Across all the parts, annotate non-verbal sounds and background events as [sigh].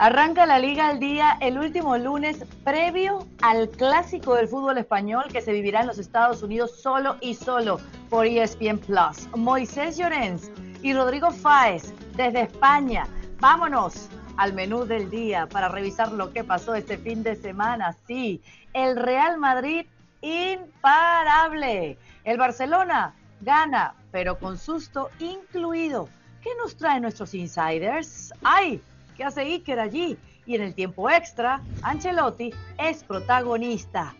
Arranca la Liga al día el último lunes previo al clásico del fútbol español que se vivirá en los Estados Unidos solo y solo por ESPN Plus. Moisés Llorens y Rodrigo Fáez desde España. Vámonos al menú del día para revisar lo que pasó este fin de semana. Sí, el Real Madrid imparable. El Barcelona gana, pero con susto incluido. ¿Qué nos traen nuestros insiders? ¡Ay! ¿Qué hace Iker allí? Y en el tiempo extra, Ancelotti es protagonista.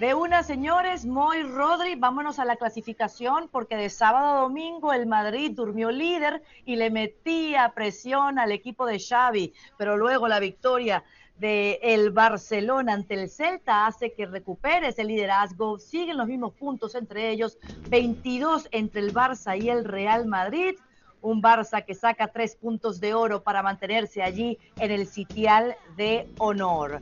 De una, señores, Moy Rodri, vámonos a la clasificación porque de sábado a domingo el Madrid durmió líder y le metía presión al equipo de Xavi, pero luego la victoria de el Barcelona ante el Celta hace que recupere ese liderazgo. Siguen los mismos puntos entre ellos, 22 entre el Barça y el Real Madrid un Barça que saca tres puntos de oro para mantenerse allí en el sitial de honor.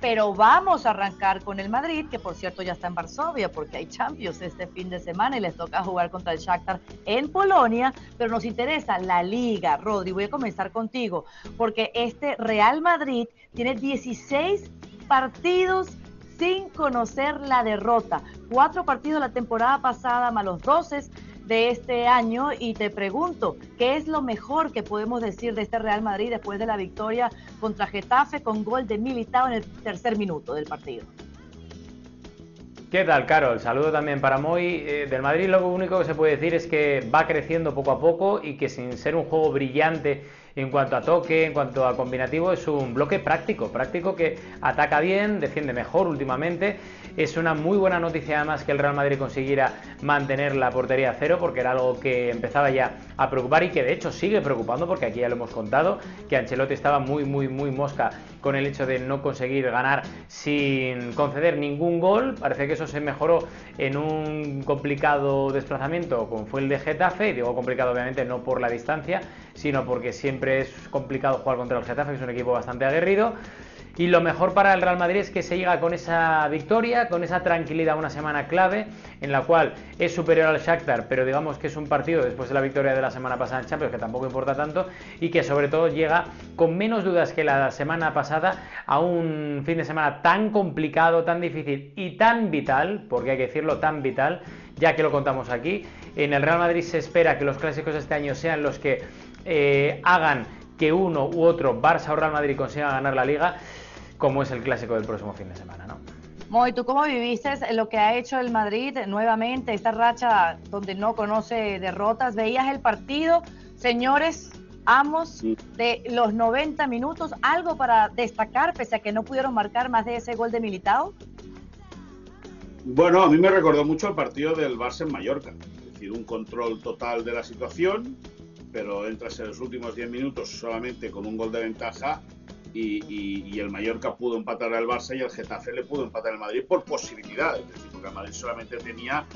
Pero vamos a arrancar con el Madrid, que por cierto ya está en Varsovia porque hay Champions este fin de semana y les toca jugar contra el Shakhtar en Polonia, pero nos interesa la liga. Rodri, voy a comenzar contigo porque este Real Madrid tiene 16 partidos sin conocer la derrota. Cuatro partidos la temporada pasada, más los 12 de este año y te pregunto, ¿qué es lo mejor que podemos decir de este Real Madrid después de la victoria contra Getafe con gol de Militao en el tercer minuto del partido? ¿Qué tal, Carol? Saludo también para Moy. Eh, del Madrid lo único que se puede decir es que va creciendo poco a poco y que sin ser un juego brillante en cuanto a toque, en cuanto a combinativo, es un bloque práctico, práctico que ataca bien, defiende mejor últimamente. Es una muy buena noticia además que el Real Madrid consiguiera mantener la portería a cero, porque era algo que empezaba ya a preocupar y que de hecho sigue preocupando, porque aquí ya lo hemos contado, que Ancelotti estaba muy, muy, muy mosca con el hecho de no conseguir ganar sin conceder ningún gol. Parece que eso se mejoró en un complicado desplazamiento como fue el de Getafe, y digo complicado obviamente no por la distancia, sino porque siempre es complicado jugar contra el Getafe, que es un equipo bastante aguerrido. Y lo mejor para el Real Madrid es que se llega con esa victoria, con esa tranquilidad, una semana clave en la cual es superior al Shakhtar, pero digamos que es un partido después de la victoria de la semana pasada en Champions que tampoco importa tanto y que sobre todo llega con menos dudas que la semana pasada a un fin de semana tan complicado, tan difícil y tan vital, porque hay que decirlo, tan vital, ya que lo contamos aquí. En el Real Madrid se espera que los clásicos de este año sean los que eh, hagan que uno u otro, Barça o Real Madrid, consigan ganar la liga como es el clásico del próximo fin de semana, ¿no? Moy, ¿tú cómo viviste lo que ha hecho el Madrid nuevamente, esta racha donde no conoce derrotas? ¿Veías el partido? Señores, amos de los 90 minutos, ¿algo para destacar pese a que no pudieron marcar más de ese gol de Militao? Bueno, a mí me recordó mucho el partido del Barça en Mallorca, es decir, un control total de la situación, pero entras en los últimos 10 minutos solamente con un gol de ventaja y, el Mallorca pudo empatar al Barça y el Getafe le pudo empatar al Madrid por posibilidad, es decir, porque el Madrid solamente tenía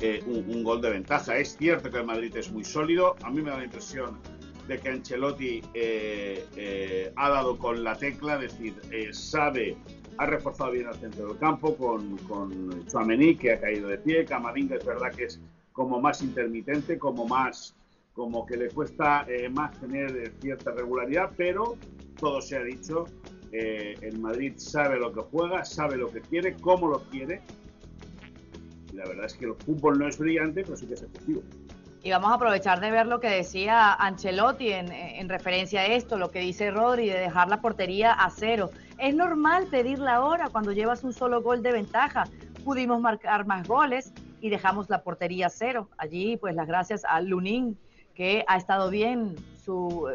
eh, un, gol de ventaja. Es cierto que el Madrid es muy sólido, a mí me da la impresión de que Ancelotti eh, eh, ha dado con la tecla, es decir, sabe, ha reforzado bien el centro del campo con, con Chouameni, que ha caído de pie, Camavinga es verdad que es como más intermitente, como más como que le cuesta más tener cierta regularidad, pero todo se ha dicho. Eh, el Madrid sabe lo que juega, sabe lo que quiere, cómo lo quiere. Y la verdad es que el fútbol no es brillante, pero sí que es efectivo. Y vamos a aprovechar de ver lo que decía Ancelotti en, en, referencia a esto, lo que dice Rodri, de dejar la portería a cero. Es normal pedirla ahora cuando llevas un solo gol de ventaja. Pudimos marcar más goles y dejamos la portería a cero. Allí, pues las gracias a Lunin, que ha estado bien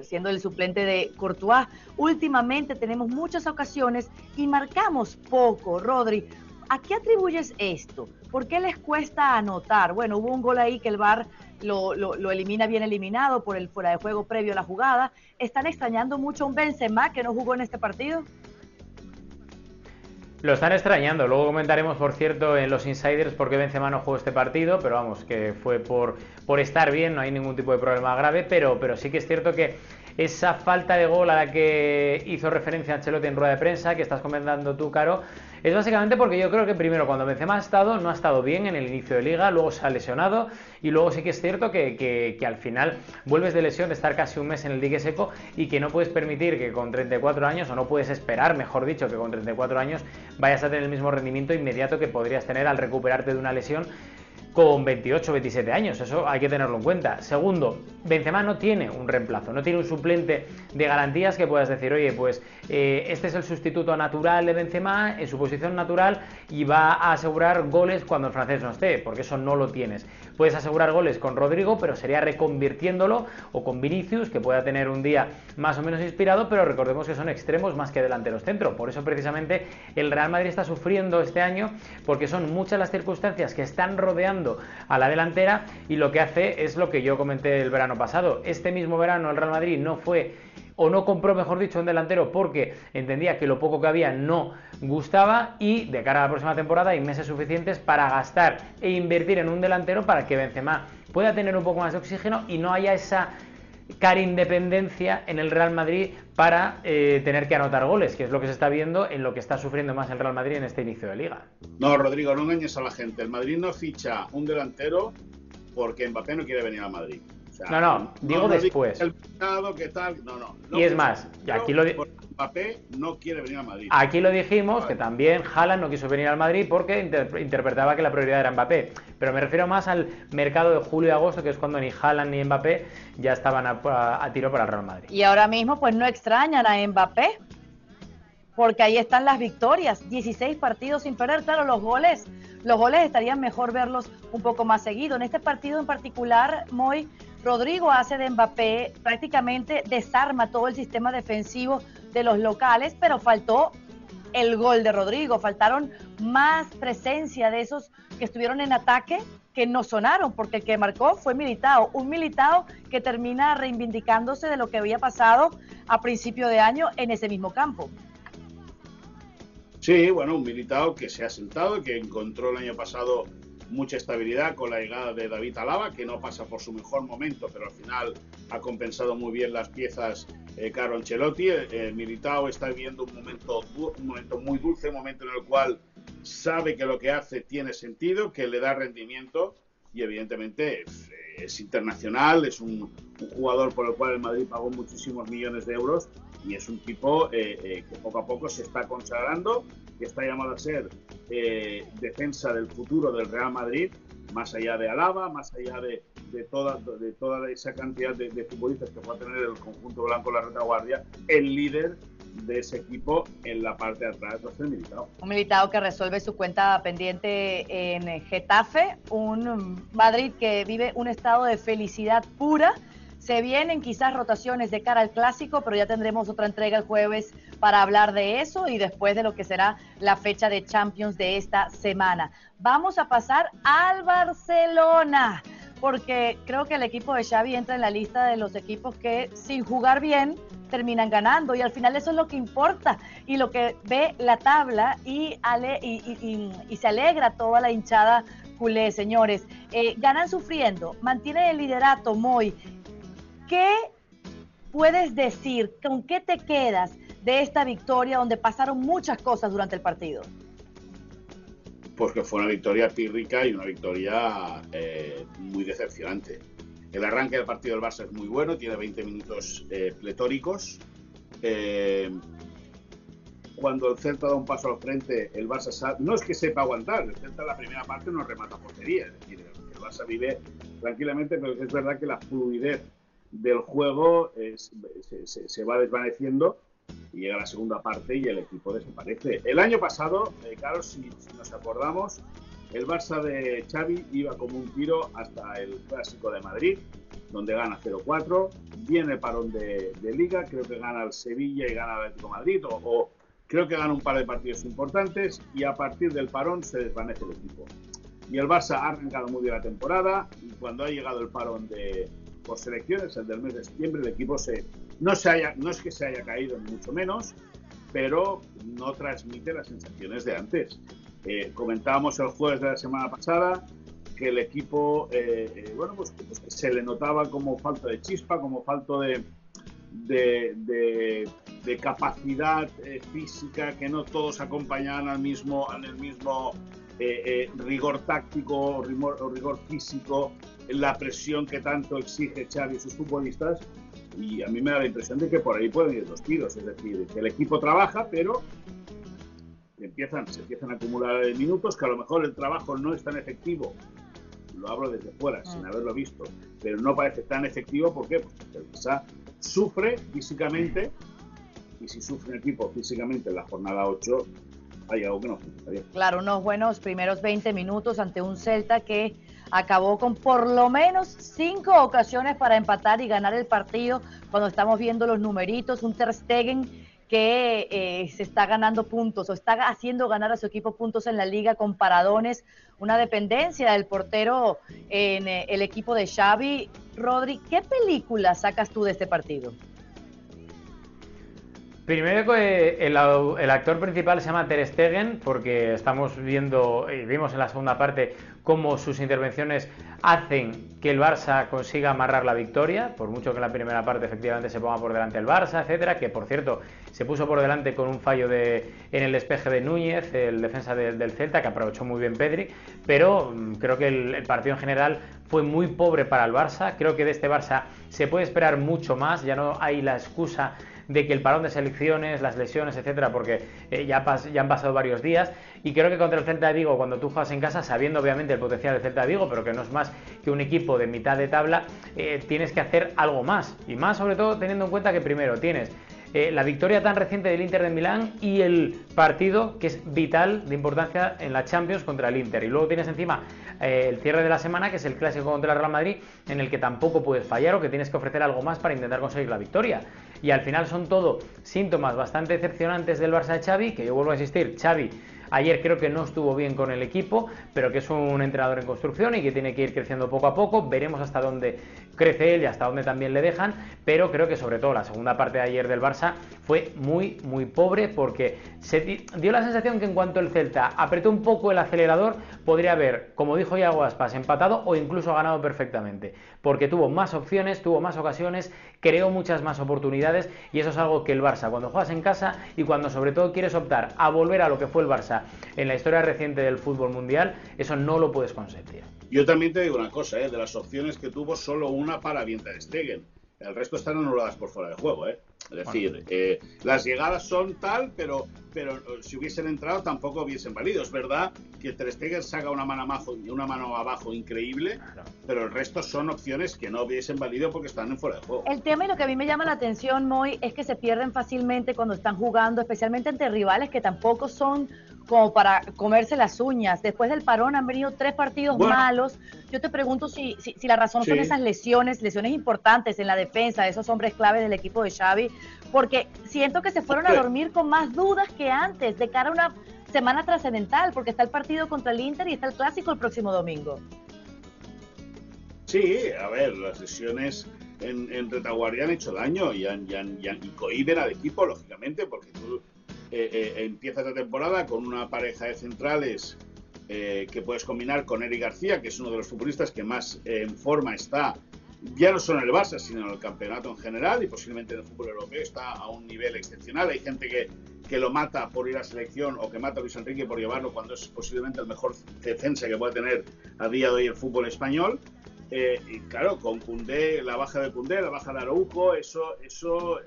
siendo el suplente de Courtois. Últimamente tenemos muchas ocasiones y marcamos poco, Rodri. ¿A qué atribuyes esto? ¿Por qué les cuesta anotar? Bueno, hubo un gol ahí que el VAR lo, lo, elimina bien eliminado por el fuera de juego previo a la jugada. ¿Están extrañando mucho a un Benzema que no jugó en este partido? Lo están extrañando. Luego comentaremos, por cierto, en los insiders por qué Benzema no jugó este partido, pero vamos, que fue por, por estar bien, no hay ningún tipo de problema grave, pero, pero sí que es cierto que esa falta de gol a la que hizo referencia Ancelotti en rueda de prensa, que estás comentando tú, Caro, es básicamente porque yo creo que primero cuando Benzema ha estado, no ha estado bien en el inicio de liga, luego se ha lesionado y luego sí que es cierto que, al final vuelves de lesión de estar casi un mes en el dique seco y que no puedes permitir que con 34 años, o no puedes esperar, mejor dicho, que con 34 años vayas a tener el mismo rendimiento inmediato que podrías tener al recuperarte de una lesión con 28 27 años, eso hay que tenerlo en cuenta. Segundo, Benzema no tiene un reemplazo, no tiene un suplente de garantías que puedas decir, oye, pues eh, este es el sustituto natural de Benzema en su posición natural y va a asegurar goles cuando el francés no esté, porque eso no lo tienes. Puedes asegurar goles con Rodrigo, pero sería reconvirtiéndolo, o con Vinicius, que pueda tener un día más o menos inspirado, pero recordemos que son extremos más que delanteros centro. Por eso precisamente el Real Madrid está sufriendo este año, porque son muchas las circunstancias que están rodeando a la delantera y lo que hace es lo que yo comenté el verano pasado. Este mismo verano el Real Madrid no fue o no compró, mejor dicho, un delantero porque entendía que lo poco que había no gustaba y de cara a la próxima temporada hay meses suficientes para gastar e invertir en un delantero para que Benzema pueda tener un poco más de oxígeno y no haya esa cara independencia en el Real Madrid para eh, tener que anotar goles, que es lo que se está viendo en lo que está sufriendo más el Real Madrid en este inicio de liga. No, Rodrigo, no engañes a la gente. El Madrid no ficha un delantero porque Mbappé no quiere venir al Madrid no, no, digo después. El ¿qué tal? No, no. y es más, aquí lo Mbappé no quiere venir al Madrid. Aquí lo dijimos, que también Haaland no quiso venir al Madrid porque interpretaba que la prioridad era Mbappé. Pero me refiero más al mercado de julio y agosto, que es cuando ni Haaland ni Mbappé ya estaban a, tiro para el Real Madrid. Y ahora mismo, pues no extrañan a Mbappé, porque ahí están las victorias, 16 partidos sin perder, claro, los goles, los goles estarían mejor verlos un poco más seguido. En este partido en particular, muy Rodrigo hace de Mbappé, prácticamente desarma todo el sistema defensivo de los locales, pero faltó el gol de Rodrigo, faltaron más presencia de esos que estuvieron en ataque que no sonaron, porque el que marcó fue Militao, un Militao que termina reivindicándose de lo que había pasado a principio de año en ese mismo campo. Sí, bueno, un Militao que se ha sentado, que encontró el año pasado mucha estabilidad con la llegada de David Alaba, que no pasa por su mejor momento, pero al final ha compensado muy bien las piezas eh, Caro Ancelotti. Eh, Militao está viviendo un momento, un momento muy dulce, un momento en el cual sabe que lo que hace tiene sentido, que le da rendimiento y evidentemente es, internacional, es un, jugador por el cual el Madrid pagó muchísimos millones de euros y es un tipo eh, eh, que poco a poco se está consagrando, que está llamado a ser eh, defensa del futuro del Real Madrid, más allá de Alaba, más allá de, de, toda, de toda esa cantidad de, futbolistas que va a tener el conjunto blanco la retaguardia, el líder de ese equipo en la parte de atrás ser Militao. Un Militao que resuelve su cuenta pendiente en Getafe, un Madrid que vive un estado de felicidad pura se vienen quizás rotaciones de cara al clásico, pero ya tendremos otra entrega el jueves para hablar de eso y después de lo que será la fecha de Champions de esta semana. Vamos a pasar al Barcelona, porque creo que el equipo de Xavi entra en la lista de los equipos que sin jugar bien terminan ganando y al final eso es lo que importa y lo que ve la tabla y, y, se alegra toda la hinchada culé, señores. Eh, ganan sufriendo, mantienen el liderato muy ¿qué puedes decir? ¿Con qué te quedas de esta victoria donde pasaron muchas cosas durante el partido? Pues que fue una victoria pírrica y una victoria eh, muy decepcionante. El arranque del partido del Barça es muy bueno, tiene 20 minutos eh, pletóricos. Eh, cuando el Celta da un paso al frente, el Barça no es que sepa aguantar, el Celta en la primera parte no remata portería, es decir, el Barça vive tranquilamente, pero es verdad que la fluidez del juego se, va desvaneciendo y llega la segunda parte y el equipo desaparece. El año pasado, eh, claro, si, nos acordamos, el Barça de Xavi iba como un tiro hasta el Clásico de Madrid, donde gana 0-4, viene parón de, Liga, creo que gana el Sevilla y gana el Atlético Madrid, o, creo que gana un par de partidos importantes y a partir del parón se desvanece el equipo. Y el Barça ha arrancado muy bien la temporada y cuando ha llegado el parón de, por selecciones, el del mes de septiembre, el equipo se, no, se haya, no es que se haya caído, ni mucho menos, pero no transmite las sensaciones de antes. Eh, comentábamos el jueves de la semana pasada que el equipo, eh, eh, bueno, pues, pues, se le notaba como falta de chispa, como falta de, de, capacidad eh, física, que no todos acompañan al mismo, el mismo eh, rigor táctico o rigor, físico, la presión que tanto exige Xavi y sus futbolistas. Y a mí me da la impresión de que por ahí pueden ir los tiros, es decir, que el equipo trabaja, pero empiezan, se empiezan a acumular minutos, que a lo mejor el trabajo no es tan efectivo lo hablo desde fuera, sin mm. haberlo visto, pero no parece tan efectivo, ¿por qué? Porque el Barça sufre físicamente, y si sufre el equipo físicamente en la jornada 8, Claro, unos buenos primeros 20 minutos ante un Celta que acabó con por lo menos cinco ocasiones para empatar y ganar el partido cuando estamos viendo los numeritos, un Ter Stegen que eh, se está ganando puntos o está haciendo ganar a su equipo puntos en la liga con paradones, una dependencia del portero en eh, el equipo de Xavi. Rodri, ¿qué película sacas tú de este partido? Primero el, el, actor principal se llama Ter Stegen porque estamos viendo y vimos en la segunda parte cómo sus intervenciones hacen que el Barça consiga amarrar la victoria, por mucho que en la primera parte efectivamente se ponga por delante el Barça, etcétera, que por cierto se puso por delante con un fallo de, en el despeje de Núñez, el defensa del Celta, que aprovechó muy bien Pedri, pero mm, creo que el partido en general fue muy pobre para el Barça, creo que de este Barça se puede esperar mucho más, ya no hay la excusa de que el parón de selecciones, las lesiones, etcétera, porque eh, ya, ya han pasado varios días. Y creo que contra el Celta de Vigo, cuando tú juegas en casa, sabiendo obviamente el potencial del Celta de Vigo, pero que no es más que un equipo de mitad de tabla, eh, tienes que hacer algo más. Y más sobre todo teniendo en cuenta que primero tienes eh, la victoria tan reciente del Inter de Milán y el partido que es vital de importancia en la Champions contra el Inter. Y luego tienes encima el cierre de la semana, que es el clásico contra el Real Madrid, en el que tampoco puedes fallar o que tienes que ofrecer algo más para intentar conseguir la victoria. Y al final son todo síntomas bastante decepcionantes del Barça de Xavi, que yo vuelvo a insistir, Xavi Ayer creo que no estuvo bien con el equipo, pero que es un entrenador en construcción y que tiene que ir creciendo poco a poco. Veremos hasta dónde crece él y hasta dónde también le dejan, pero creo que sobre todo la segunda parte de ayer del Barça fue muy, muy pobre porque se dio la sensación que en cuanto el Celta apretó un poco el acelerador, podría haber, como dijo Iago Aspas, empatado o incluso ganado perfectamente, porque tuvo más opciones, tuvo más ocasiones, creó muchas más oportunidades y eso es algo que el Barça, cuando juegas en casa y cuando sobre todo quieres optar a volver a lo que fue el Barça en la historia reciente del fútbol mundial, eso no lo puedes consentir. Yo también te digo una cosa, ¿eh? de las opciones que tuvo, solo una para Vienta Stegen. El resto están anuladas por fuera de juego, ¿eh? Es decir, eh, las llegadas son tal, pero, pero si hubiesen entrado tampoco hubiesen valido. Es verdad que Ter Stegen saca una mano abajo, una mano abajo increíble, pero el resto son opciones que no hubiesen valido porque están en fuera de juego. El tema y lo que a mí me llama la atención, Moy, es que se pierden fácilmente cuando están jugando, especialmente entre rivales que tampoco son como para comerse las uñas. Después del parón han venido tres partidos malos. Yo te pregunto si, si, la razón son esas lesiones, lesiones importantes en la defensa de esos hombres claves del equipo de Xavi, porque siento que se fueron a dormir con más dudas que antes, de cara a una semana trascendental, porque está el partido contra el Inter y está el clásico el próximo domingo. Sí, a ver, las lesiones en, en retaguardia han hecho daño y, han, y, han, y, cohiben al equipo, lógicamente, porque tú eh, eh, empieza esta temporada con una pareja de centrales eh, que puedes combinar con Eric García, que es uno de los futbolistas que más en forma está, ya no solo en el Barça, sino en el campeonato en general y posiblemente en el fútbol europeo, está a un nivel excepcional. Hay gente que, que lo mata por ir a selección o que mata a Luis Enrique por llevarlo cuando es posiblemente el mejor defensa que puede tener a día de hoy el fútbol español. y claro, con Cundé, la baja de Cundé, la baja de Araujo, eso, eso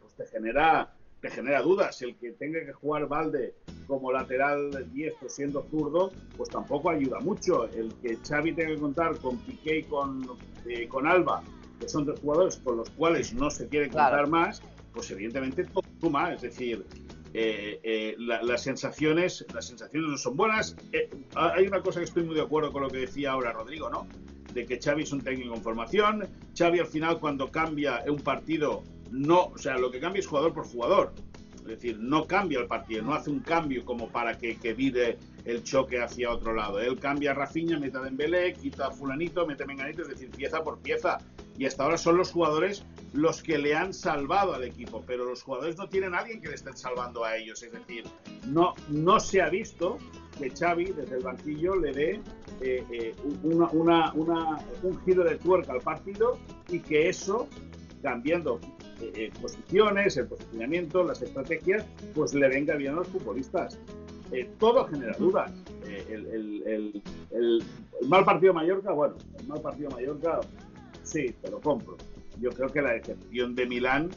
pues te genera te genera dudas. El que tenga que jugar Valde como lateral diestro siendo zurdo, pues tampoco ayuda mucho. El que Xavi tenga que contar con Piqué y con, eh, con Alba, que son dos jugadores con los cuales no se quiere contar más, pues evidentemente todo suma. Es decir, eh, eh, las sensaciones las sensaciones no son buenas. hay una cosa que estoy muy de acuerdo con lo que decía ahora Rodrigo, ¿no? De que Xavi es un técnico en formación. Xavi al final cuando cambia un partido no, o sea, lo que cambia es jugador por jugador. Es decir, no cambia el partido, no hace un cambio como para que, que vire el choque hacia otro lado. Él cambia a Rafinha, mete a Dembélé, quita a fulanito, mete a menganito, es decir, pieza por pieza. Y hasta ahora son los jugadores los que le han salvado al equipo, pero los jugadores no tienen a alguien que le estén salvando a ellos. Es decir, no, no se ha visto que Xavi desde el banquillo le dé eh, eh, un giro de tuerca al partido y que eso cambiando eh, eh, posiciones, el posicionamiento, las estrategias, pues le venga bien a los futbolistas. Eh, todo genera dudas. El, mal partido Mallorca, bueno, el mal partido Mallorca, sí, te lo compro. Yo creo que la decepción de Milán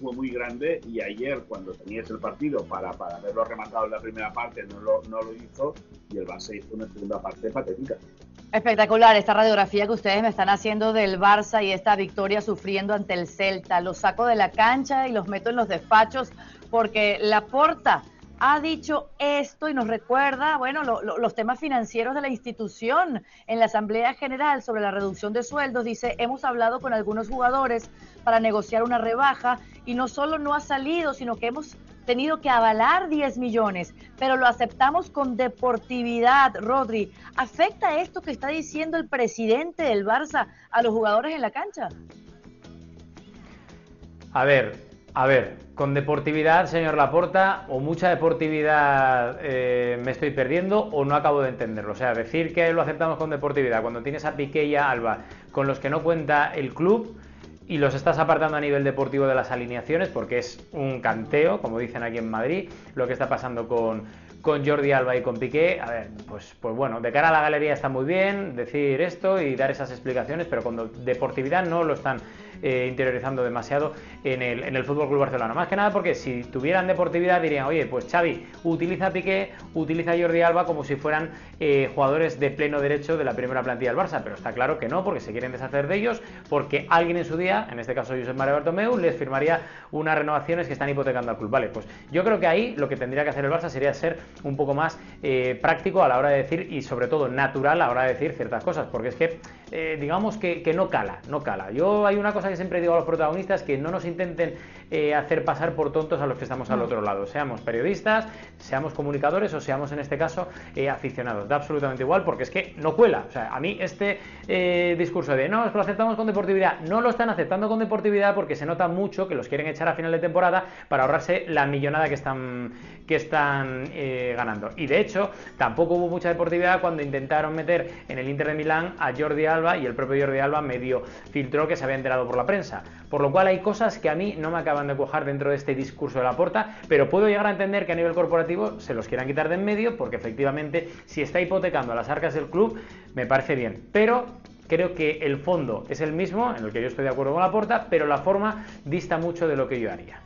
fue muy grande y ayer cuando tenías el partido para, para haberlo rematado en la primera parte no lo, no lo hizo y el Barça hizo una segunda parte patética. Espectacular esta radiografía que ustedes me están haciendo del Barça y esta victoria sufriendo ante el Celta. Los saco de la cancha y los meto en los despachos porque la porta ha dicho esto y nos recuerda, bueno, los temas financieros de la institución en la Asamblea General sobre la reducción de sueldos. Dice, hemos hablado con algunos jugadores para negociar una rebaja y no solo no ha salido, sino que hemos tenido que avalar 10 millones, pero lo aceptamos con deportividad, Rodri. ¿Afecta esto que está diciendo el presidente del Barça a los jugadores en la cancha? A ver, a ver, con deportividad, señor Laporta, o mucha deportividad eh, me estoy perdiendo o no acabo de entenderlo. O sea, decir que lo aceptamos con deportividad cuando tienes a Piqué y a Alba con los que no cuenta el club y los estás apartando a nivel deportivo de las alineaciones porque es un canteo, como dicen aquí en Madrid, lo que está pasando con, con Jordi Alba y con Piqué, a ver, pues, pues bueno, de cara a la galería está muy bien decir esto y dar esas explicaciones, pero con deportividad no lo están eh, interiorizando demasiado en el, en el Fútbol Club Barcelona. Más que nada porque si tuvieran deportividad dirían, oye, pues Xavi, utiliza a Piqué, utiliza a Jordi Alba como si fueran eh, jugadores de pleno derecho de la primera plantilla del Barça, pero está claro que no, porque se quieren deshacer de ellos, porque alguien en su día, en este caso Josep María Bartomeu, les firmaría unas renovaciones que están hipotecando al club. Vale, pues yo creo que ahí lo que tendría que hacer el Barça sería ser un poco más eh, práctico a la hora de decir y sobre todo natural a la hora de decir ciertas cosas, porque es que digamos que, que no cala, no cala. Yo hay una cosa que siempre digo a los protagonistas que no nos intenten eh, hacer pasar por tontos a los que estamos al otro lado. Seamos periodistas, seamos comunicadores o seamos en este caso eh, aficionados. Da absolutamente igual porque es que no cuela. O sea, a mí este eh, discurso de no, que lo aceptamos con deportividad, no lo están aceptando con deportividad porque se nota mucho que los quieren echar a final de temporada para ahorrarse la millonada que están, que están ganando. Y de hecho, tampoco hubo mucha deportividad cuando intentaron meter en el Inter de Milán a Jordi Alba y el propio Jordi Alba medio filtró que se había enterado por la prensa. Por lo cual hay cosas que a mí no me acaban de cuajar dentro de este discurso de la porta, pero puedo llegar a entender que a nivel corporativo se los quieran quitar de en medio, porque efectivamente si está hipotecando las arcas del club, me parece bien. Pero creo que el fondo es el mismo, en el que yo estoy de acuerdo con la porta, pero la forma dista mucho de lo que yo haría.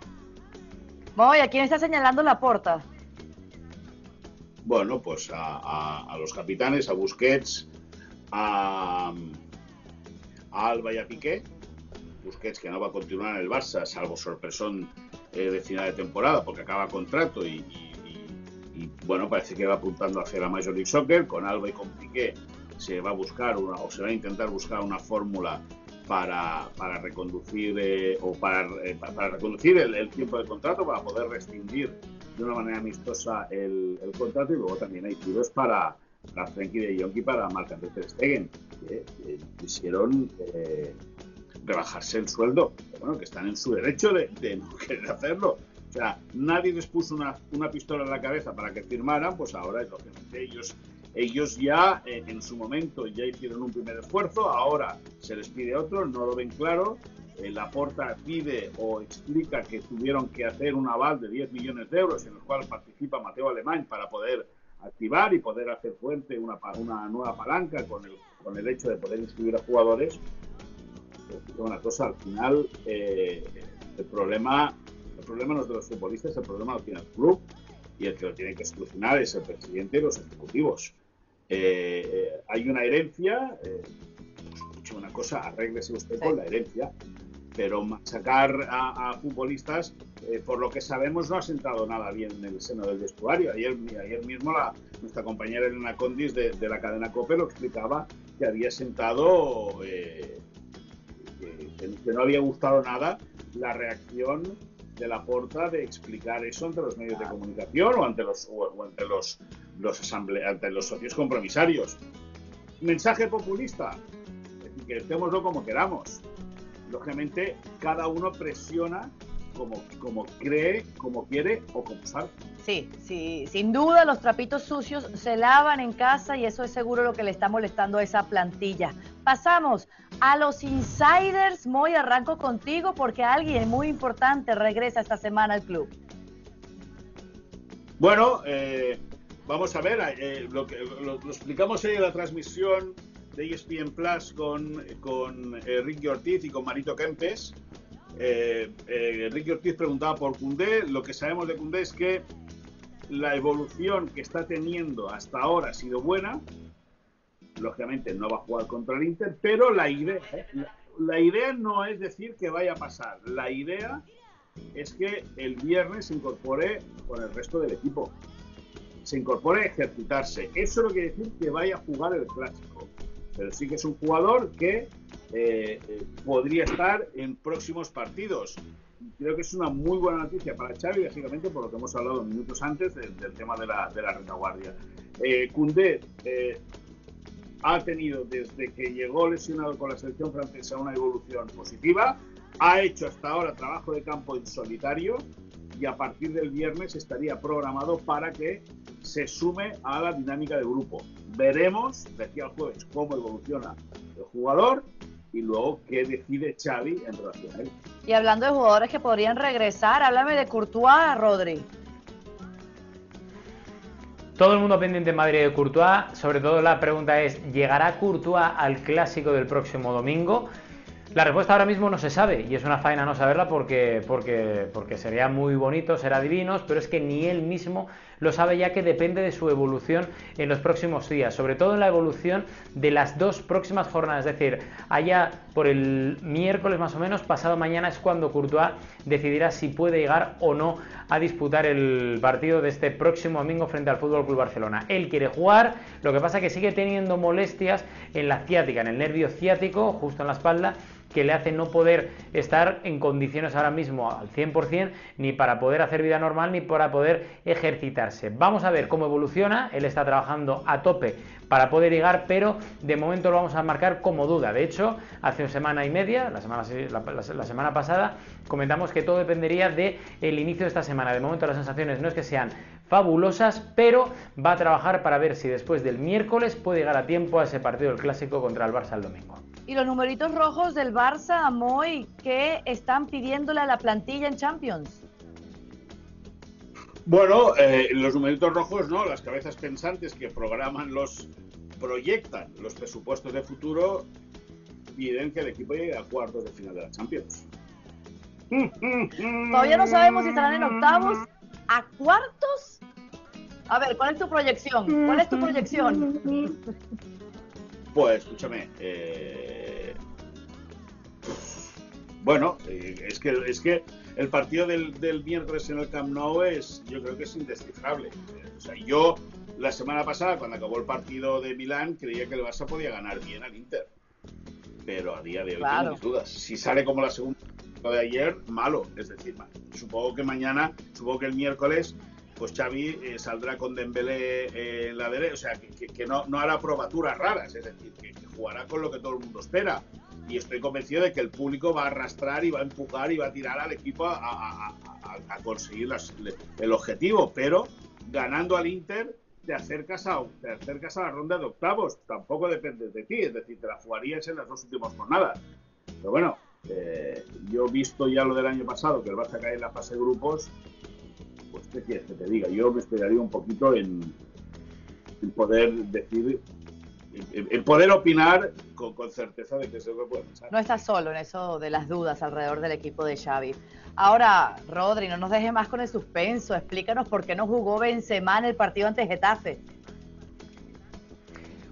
Voy, ¿a quién está señalando la porta? Bueno, pues a, los capitanes, a Busquets, a, a Alba y a Piqué, Busquets que no va a continuar en el Barça, salvo sorpresón eh, de final de temporada, porque acaba contrato y, bueno, parece que va apuntando hacia la Major League Soccer. Con Alba y con Piqué se va a buscar una, o se va a intentar buscar una fórmula para, para reconducir eh, o para, eh, para reconducir el, tiempo de contrato, para poder rescindir de una manera amistosa el, contrato y luego también hay tiros para, para Frankie de Jong y para Marc André Stegen, que, quisieron rebajarse el sueldo, bueno, que están en su derecho de, no [laughs] querer hacerlo. O sea, nadie les puso una, una, pistola en la cabeza para que firmaran, pues ahora que ellos, ellos ya eh, en su momento ya hicieron un primer esfuerzo, ahora se les pide otro, no lo ven claro. Eh, la Porta pide o explica que tuvieron que hacer un aval de 10 millones de euros en el cual participa Mateo Alemán para poder activar y poder hacer fuente una, nueva palanca con el, hecho de poder inscribir a jugadores una cosa, al final eh, el problema el problema no es de los futbolistas, el problema lo tiene el club y el que lo tiene que solucionar es el presidente y los ejecutivos. Eh, eh, hay una herencia, pues, una cosa, arréglese usted con la herencia, pero sacar a, futbolistas, por lo que sabemos, no ha sentado nada bien en el seno del vestuario. Ayer, ayer mismo la, nuestra compañera Elena Condis de, la cadena COPE lo explicaba que había sentado que, no había gustado nada la reacción de la porta de explicar eso ante los medios de comunicación o ante los o, ante los, los ante los socios compromisarios. Mensaje populista, que estémoslo como queramos. Lógicamente, cada uno presiona como, como cree, como quiere o como sabe. Sí, sí, sin duda los trapitos sucios se lavan en casa y eso es seguro lo que le está molestando a esa plantilla. Pasamos a los insiders. Muy arranco contigo porque alguien muy importante regresa esta semana al club. Bueno, eh, vamos a ver, eh, lo, que, lo, explicamos hoy en la transmisión de ESPN Plus con, con eh, Ricky Ortiz y con Marito Kempes. Ricky Ortiz preguntaba por Cundé. Lo que sabemos de Cundé es que la evolución que está teniendo hasta ahora ha sido buena. Lógicamente no va a jugar contra el Inter, pero la idea, la, idea no es decir que vaya a pasar. La idea es que el viernes se incorpore con el resto del equipo. Se incorpore a ejercitarse. Eso no quiere decir que vaya a jugar el clásico. Pero sí que es un jugador que eh, eh, podría estar en próximos partidos creo que es una muy buena noticia para Xavi, básicamente por lo que hemos hablado minutos antes del, tema de la, de la retaguardia. Eh, eh, ha tenido desde que llegó lesionado con la selección francesa una evolución positiva, ha hecho hasta ahora trabajo de campo en solitario y a partir del viernes estaría programado para que se sume a la dinámica de grupo. Veremos de aquí al jueves cómo evoluciona el jugador y luego qué decide Xavi en relación a él. Y hablando de jugadores que podrían regresar, háblame de Courtois, Rodri. Todo el mundo pendiente en Madrid de Courtois, sobre todo la pregunta es, ¿llegará Courtois al clásico del próximo domingo? La respuesta ahora mismo no se sabe y es una faena no saberla porque, porque, porque sería muy bonito, será divinos, pero es que ni él mismo lo sabe ya que depende de su evolución en los próximos días, sobre todo en la evolución de las dos próximas jornadas, es decir, allá por el miércoles más o menos, pasado mañana es cuando Courtois decidirá si puede llegar o no a disputar el partido de este próximo domingo frente al Fútbol Club Barcelona. Él quiere jugar, lo que pasa que sigue teniendo molestias en la ciática, en el nervio ciático, justo en la espalda, que le hace no poder estar en condiciones ahora mismo al 100% ni para poder hacer vida normal ni para poder ejercitarse. Vamos a ver cómo evoluciona, él está trabajando a tope para poder llegar, pero de momento lo vamos a marcar como duda. De hecho, hace una semana y media, la semana, la, semana pasada, comentamos que todo dependería del el inicio de esta semana. De momento las sensaciones no es que sean fabulosas, pero va a trabajar para ver si después del miércoles puede llegar a tiempo a ese partido del clásico contra el Barça el domingo. Y los numeritos rojos del Barça, Moy, ¿qué están pidiéndole a la plantilla en Champions? Bueno, eh, los numeritos rojos, ¿no? Las cabezas pensantes que programan los, proyectan los presupuestos de futuro, piden que el equipo llegue a cuartos de final de la Champions. [laughs] Todavía no sabemos si estarán en octavos, a cuartos. A ver, ¿cuál es tu proyección? ¿Cuál es tu proyección? [laughs] Pues escúchame, eh, bueno, eh, es que es que el partido del, del, miércoles en el Camp Nou es, yo creo que es indescifrable. O sea, yo la semana pasada, cuando acabó el partido de Milán, creía que el Barça podía ganar bien al Inter. Pero a día de hoy tengo mis dudas. Si sale como la segunda de ayer, malo. Es decir, supongo que mañana, supongo que el miércoles pues Xavi eh, saldrá con Dembélé eh, en la derecha, o sea, que, no, no, hará probaturas raras, es decir, que, jugará con lo que todo el mundo espera. Y estoy convencido de que el público va a arrastrar y va a empujar y va a tirar al equipo a, conseguir el objetivo, pero ganando al Inter te acercas, a, te acercas a la ronda de octavos, tampoco depende de ti, es decir, te la jugarías en las dos últimas jornadas. Pero bueno, eh, yo he visto ya lo del año pasado, que el Barça cae en la fase de grupos, que te diga, yo me esperaría un poquito en, poder decir, en, poder opinar con, certeza de que se puede pensar. No estás solo en eso de las dudas alrededor del equipo de Xavi. Ahora, Rodri, no nos deje más con el suspenso, explícanos por qué no jugó Benzema en el partido ante Getafe.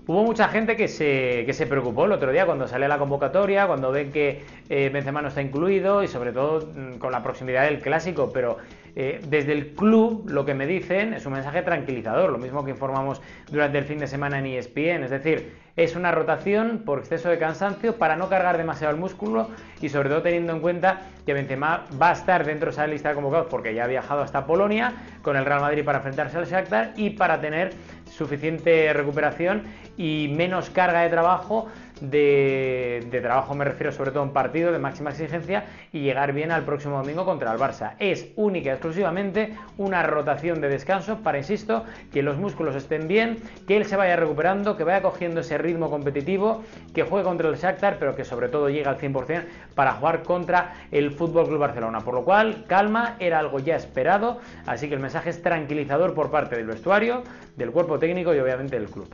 Hubo mucha gente que se, que se preocupó el otro día cuando sale la convocatoria, cuando ven que eh, Benzema no está incluido y sobre todo mm, con la proximidad del clásico, pero eh, desde el club lo que me dicen es un mensaje tranquilizador, lo mismo que informamos durante el fin de semana en ESPN, es decir, es una rotación por exceso de cansancio para no cargar demasiado el músculo y sobre todo teniendo en cuenta que Benzema va a estar dentro de esa lista de convocados porque ya ha viajado hasta Polonia con el Real Madrid para enfrentarse al Shakhtar y para tener suficiente recuperación y menos carga de trabajo de, trabajo, me refiero sobre todo un partido de máxima exigencia y llegar bien al próximo domingo contra el Barça. Es única y exclusivamente una rotación de descanso para, insisto, que los músculos estén bien, que él se vaya recuperando, que vaya cogiendo ese ritmo competitivo, que juegue contra el Shakhtar, pero que sobre todo llegue al 100% para jugar contra el Fútbol Club Barcelona. Por lo cual, calma, era algo ya esperado, así que el mensaje es tranquilizador por parte del vestuario, del cuerpo técnico y obviamente del club.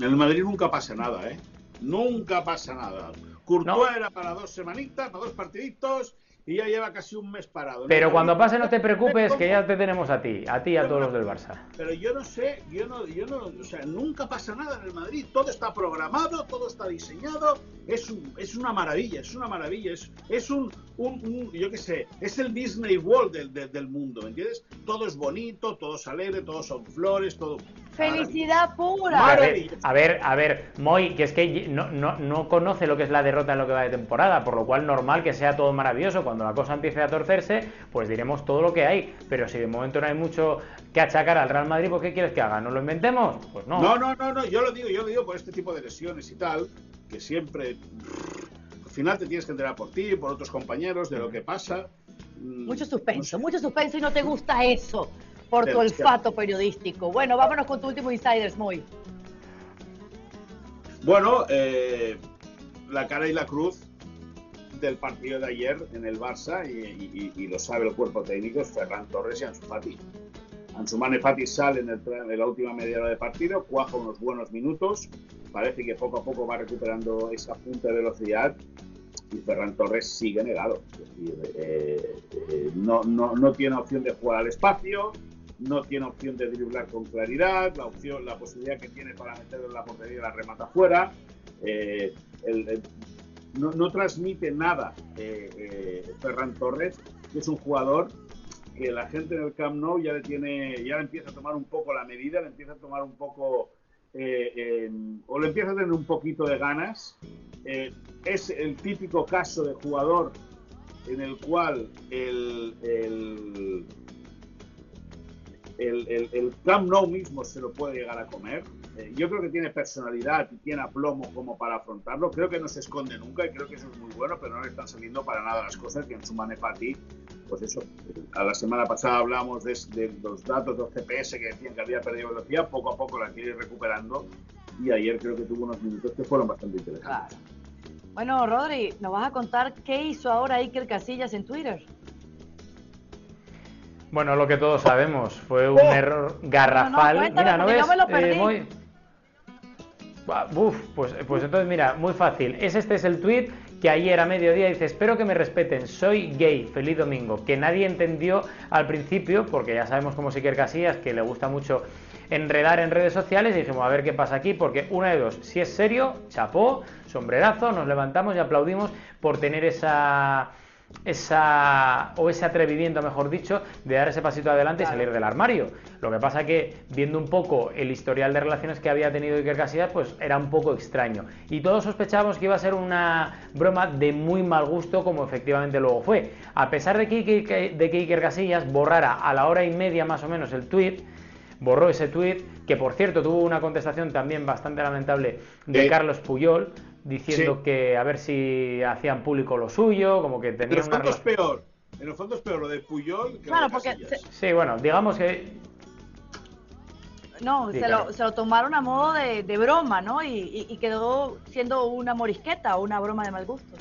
En el Madrid nunca pasa nada, ¿eh? Nunca pasa nada. Courtois era para dos semanitas, para dos partiditos y ya lleva casi un mes parado. Pero cuando pase no te preocupes que ya te tenemos a ti, a ti y a todos los del Barça. Pero yo no sé, yo no, yo no, o sea, nunca pasa nada en el Madrid, todo está programado, todo está diseñado, es, un, es una maravilla, es una maravilla, es, es un, un, yo qué sé, es el Disney World del, del, mundo, ¿me entiendes? Todo es bonito, todo es alegre, todo son flores, todo... Felicidad pura. A ver, a ver, a ver, Moy, que es que no, no, no conoce lo que es la derrota en lo que va de temporada, por lo cual normal que sea todo maravilloso cuando la cosa empiece a torcerse, pues diremos todo lo que hay. Pero si de momento no hay mucho que achacar al Real Madrid, pues ¿qué quieres que haga? ¿No lo inventemos? Pues no. No, no, no, no. yo lo digo, yo lo digo por este tipo de lesiones y tal, que siempre al final te tienes que enterar por ti, por otros compañeros, de lo que pasa. Mm, mucho suspenso, mucho suspenso y no te gusta eso por tu olfato periodístico. Bueno, vámonos con tu último Insiders, muy. Bueno, eh, la cara y la cruz del partido de ayer en el Barça, y, lo sabe el cuerpo técnico, es Ferran Torres y Ansu Fati. Ansu Fati sale en, el, la última media hora de partido, cuaja unos buenos minutos, parece que poco a poco va recuperando esa punta de velocidad y Ferran Torres sigue negado. Eh, eh, no, no, no, tiene opción de jugar al espacio, no tiene opción de driblar con claridad, la opción, la posibilidad que tiene para meterlo en la portería la remata fuera. Eh, no, transmite nada eh, eh, Ferran Torres, que es un jugador que la gente en el Camp Nou ya le tiene, ya le empieza a tomar un poco la medida, le empieza a tomar un poco eh, o le empieza a tener un poquito de ganas. es el típico caso de jugador en el cual el, el, el Camp Nou mismo se lo puede llegar a comer. Eh, yo creo que tiene personalidad y tiene aplomo como para afrontarlo. Creo que no se esconde nunca y creo que eso es muy bueno, pero no le están saliendo para nada las cosas que en su Manefati, pues eso, a la semana pasada hablamos de, los datos de GPS que decían que había perdido velocidad, poco a poco la quiere ir recuperando y ayer creo que tuvo unos minutos que fueron bastante interesantes. Bueno, Rodri, ¿nos vas a contar qué hizo ahora Iker Casillas en Twitter? Bueno, lo que todos sabemos, fue un oh. error garrafal. Mira, ¿no ves? Eh, Uf, pues, pues entonces mira, muy fácil. Es este es el tweet que ayer a mediodía dice, espero que me respeten, soy gay, feliz domingo, que nadie entendió al principio, porque ya sabemos cómo Siker Casillas, que le gusta mucho enredar en redes sociales, y dijimos, a ver qué pasa aquí, porque una de dos, si es serio, chapó, sombrerazo, nos levantamos y aplaudimos por tener esa esa o ese atrevimiento, mejor dicho, de dar ese pasito adelante y salir del armario. Lo que pasa que viendo un poco el historial de relaciones que había tenido Iker Casillas, pues era un poco extraño. Y todos sospechábamos que iba a ser una broma de muy mal gusto, como efectivamente luego fue. A pesar de que, de que Iker Casillas borrara a la hora y media más o menos el tweet, borró ese tweet, que por cierto tuvo una contestación también bastante lamentable de Carlos Puyol, diciendo que a ver si hacían público lo suyo, como que tenían En el fondo es peor. En el fondo es peor lo de Puyol que claro, porque Sí, bueno, digamos que no, se, lo, se, lo, tomaron a modo de, broma, ¿no? Y, y, quedó siendo una morisqueta o una broma de mal gusto.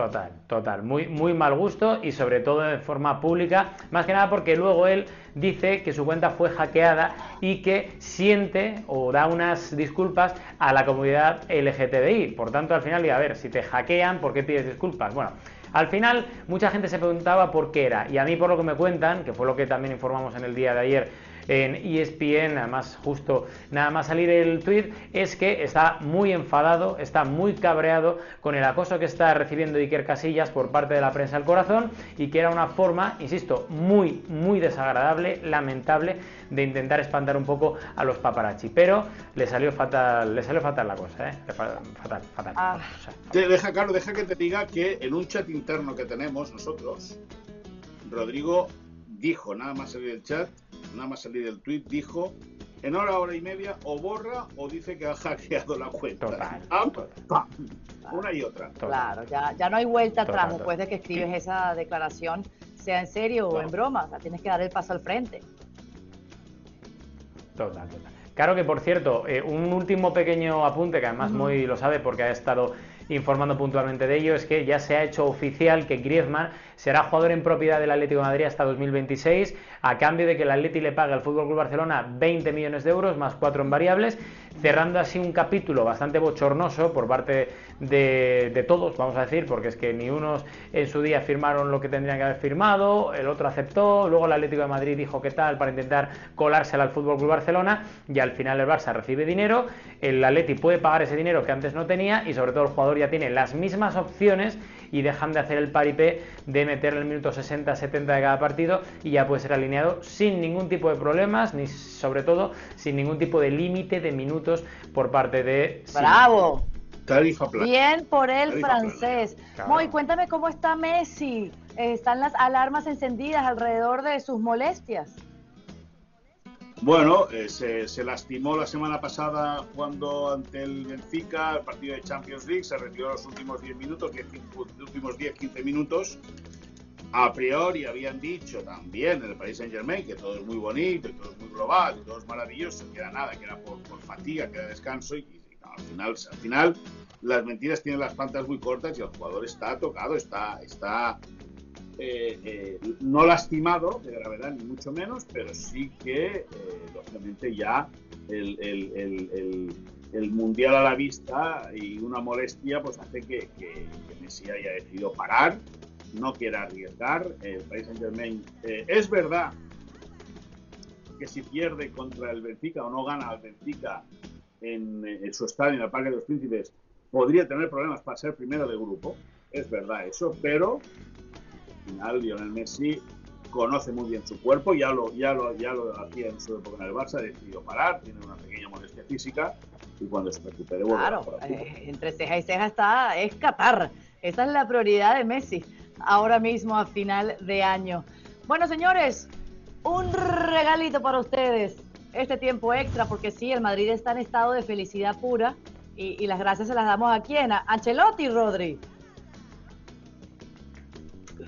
Total, total. Muy, muy mal gusto y sobre todo de forma pública. Más que nada porque luego él dice que su cuenta fue hackeada y que siente o da unas disculpas a la comunidad LGTBI. Por tanto, al final, y a ver, si te hackean, ¿por qué pides disculpas? Bueno, al final mucha gente se preguntaba por qué era. Y a mí, por lo que me cuentan, que fue lo que también informamos en el día de ayer en ESPN, además justo nada más salir el tweet, es que está muy enfadado, está muy cabreado con el acoso que está recibiendo Iker Casillas por parte de la prensa al corazón y que era una forma, insisto, muy, muy desagradable, lamentable de intentar espantar un poco a los paparazzi, pero le salió fatal, le salió fatal la cosa, ¿eh? Fatal, fatal. Ah. deja, claro, deja que te diga que en un chat interno que tenemos nosotros, Rodrigo dijo, nada más salir del chat, nada más salir del tweet, dijo en hora, hora y media, o borra o dice que ha hackeado la cuenta. Total, Una y otra. Claro, ya, ya no hay vuelta atrás después de que escribes esa declaración, sea en serio o en broma. O sea, tienes que dar el paso al frente. Total, total. Claro que, por cierto, eh, un último pequeño apunte, que además Moy lo sabe porque ha estado informando puntualmente de ello, es que ya se ha hecho oficial que Griezmann será jugador en propiedad del Atlético de Madrid hasta 2026, a cambio de que el Atleti le pague al Fútbol Club Barcelona 20 millones de euros más 4 en variables, cerrando así un capítulo bastante bochornoso por parte de, todos, vamos a decir, porque es que ni unos en su día firmaron lo que tendrían que haber firmado, el otro aceptó, luego el Atlético de Madrid dijo qué tal para intentar colársela al Fútbol Barcelona y al final el Barça recibe dinero, el Atleti puede pagar ese dinero que antes no tenía y sobre todo el jugador ya tiene las mismas opciones y dejan de hacer el paripé de meter el minuto 60-70 de cada partido y ya puede ser alineado sin ningún tipo de problemas ni sobre todo sin ningún tipo de límite de minutos por parte de... ¡Bravo! Tarifa Bien por el francés. Moy, cuéntame cómo está Messi. ¿Están las alarmas encendidas alrededor de sus molestias? Bueno, eh, se, lastimó la semana pasada cuando ante el Benfica, el partido de Champions League, se retiró los últimos 10 minutos, los últimos 10-15 minutos. A priori habían dicho también en el Paris Saint Germain que todo es muy bonito, y todo es muy global, y todo es maravilloso, que era nada, que era por, fatiga, que era descanso, y, al, final, al final las mentiras tienen las plantas muy cortas y el jugador está tocado, está, está eh, eh, no lastimado de gravedad, ni mucho menos, pero sí que, eh, lógicamente, ya el, mundial a la vista y una molestia, pues hace que, Messi haya decidido parar, no quiera arriesgar. El Paris Saint Germain, es verdad que si pierde contra el Benfica o no gana al Benfica en, en su estadio, en el Parque de los Príncipes, podría tener problemas para ser primero de grupo. Es verdad eso, pero final Lionel Messi conoce muy bien su cuerpo, ya lo, ya lo, ya lo hacía en su época en el Barça, decidió parar, tiene una pequeña molestia física y cuando se recupere vuelve Claro, eh, entre ceja y ceja está, es Qatar. Esa es la prioridad de Messi ahora mismo a final de año. Bueno, señores, un regalito para ustedes este tiempo extra, porque sí, el Madrid está en estado de felicidad pura y, y las gracias se las damos a quién, a Ancelotti, Rodri.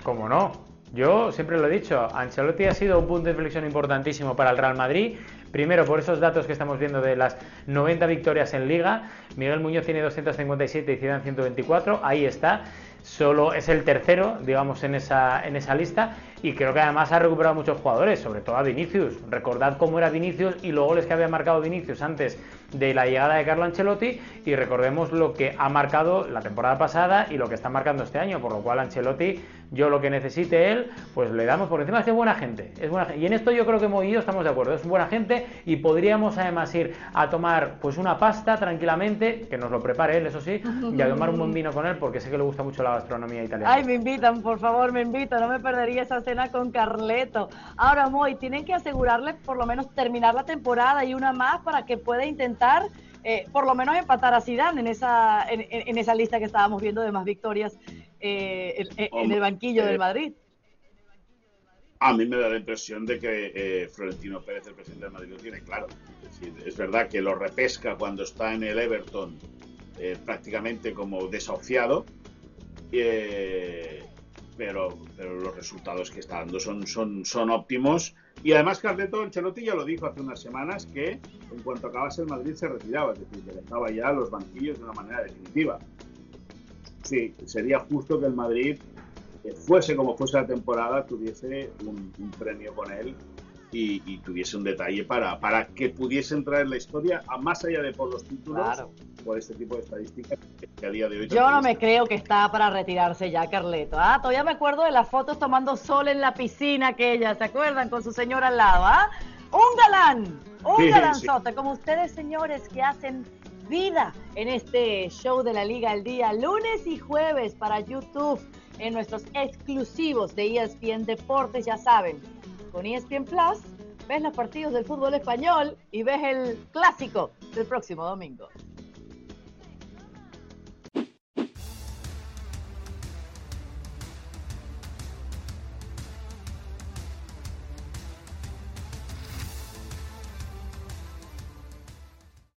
¿Cómo no? Yo siempre lo he dicho, Ancelotti ha sido un punto de inflexión importantísimo para el Real Madrid. Primero, por esos datos que estamos viendo de las 90 victorias en Liga. Miguel Muñoz tiene 257 y Zidane 124. Ahí está. Solo es el tercero, digamos, en esa, en esa lista. Y creo que además ha recuperado muchos jugadores, sobre todo a Vinicius. Recordad cómo era Vinicius y los goles que había marcado Vinicius antes de la llegada de Carlo Ancelotti. Y recordemos lo que ha marcado la temporada pasada y lo que está marcando este año. Por lo cual, Ancelotti yo lo que necesite él, pues le damos por encima. Es buena gente, es buena Y en esto yo creo que Mo y yo estamos de acuerdo. Es buena gente y podríamos además ir a tomar pues una pasta tranquilamente, que nos lo prepare él, eso sí, y a tomar un buen vino con él porque sé que le gusta mucho la gastronomía italiana. Ay, me invitan, por favor, me invitan. No me perdería esa cena con Carleto. Ahora, Moy, tienen que asegurarle por lo menos terminar la temporada y una más para que pueda intentar eh, por lo menos empatar a Zidane en esa, en, esa lista que estábamos viendo de más victorias eh, en, el banquillo del eh, Madrid. A mí me da la impresión de que Florentino Pérez, el presidente del Madrid, lo tiene claro. Es, verdad que lo repesca cuando está en el Everton prácticamente como desahuciado, pero, pero los resultados que está dando son, son, son óptimos y además Carleto Ancelotti ya lo dijo hace unas semanas que en cuanto acabase el Madrid se retiraba, es decir, que dejaba ya los banquillos de una manera definitiva. Sí, sería justo que el Madrid, eh, fuese como fuese la temporada, tuviese un, premio con él y, tuviese un detalle para, para que pudiese entrar en la historia, a más allá de por los títulos, por este tipo de estadísticas que a día de hoy... Yo no me creo que está para retirarse ya, Carleto. Ah, todavía me acuerdo de las fotos tomando sol en la piscina aquella, ¿se acuerdan? Con su señora al lado, ¿ah? Un galán, un galanzote, como ustedes, señores, que hacen vida en este show de la Liga al Día, lunes y jueves para YouTube, en nuestros exclusivos de ESPN Deportes, ya saben, con ESPN Plus, ves los partidos del fútbol español y ves el clásico del próximo domingo.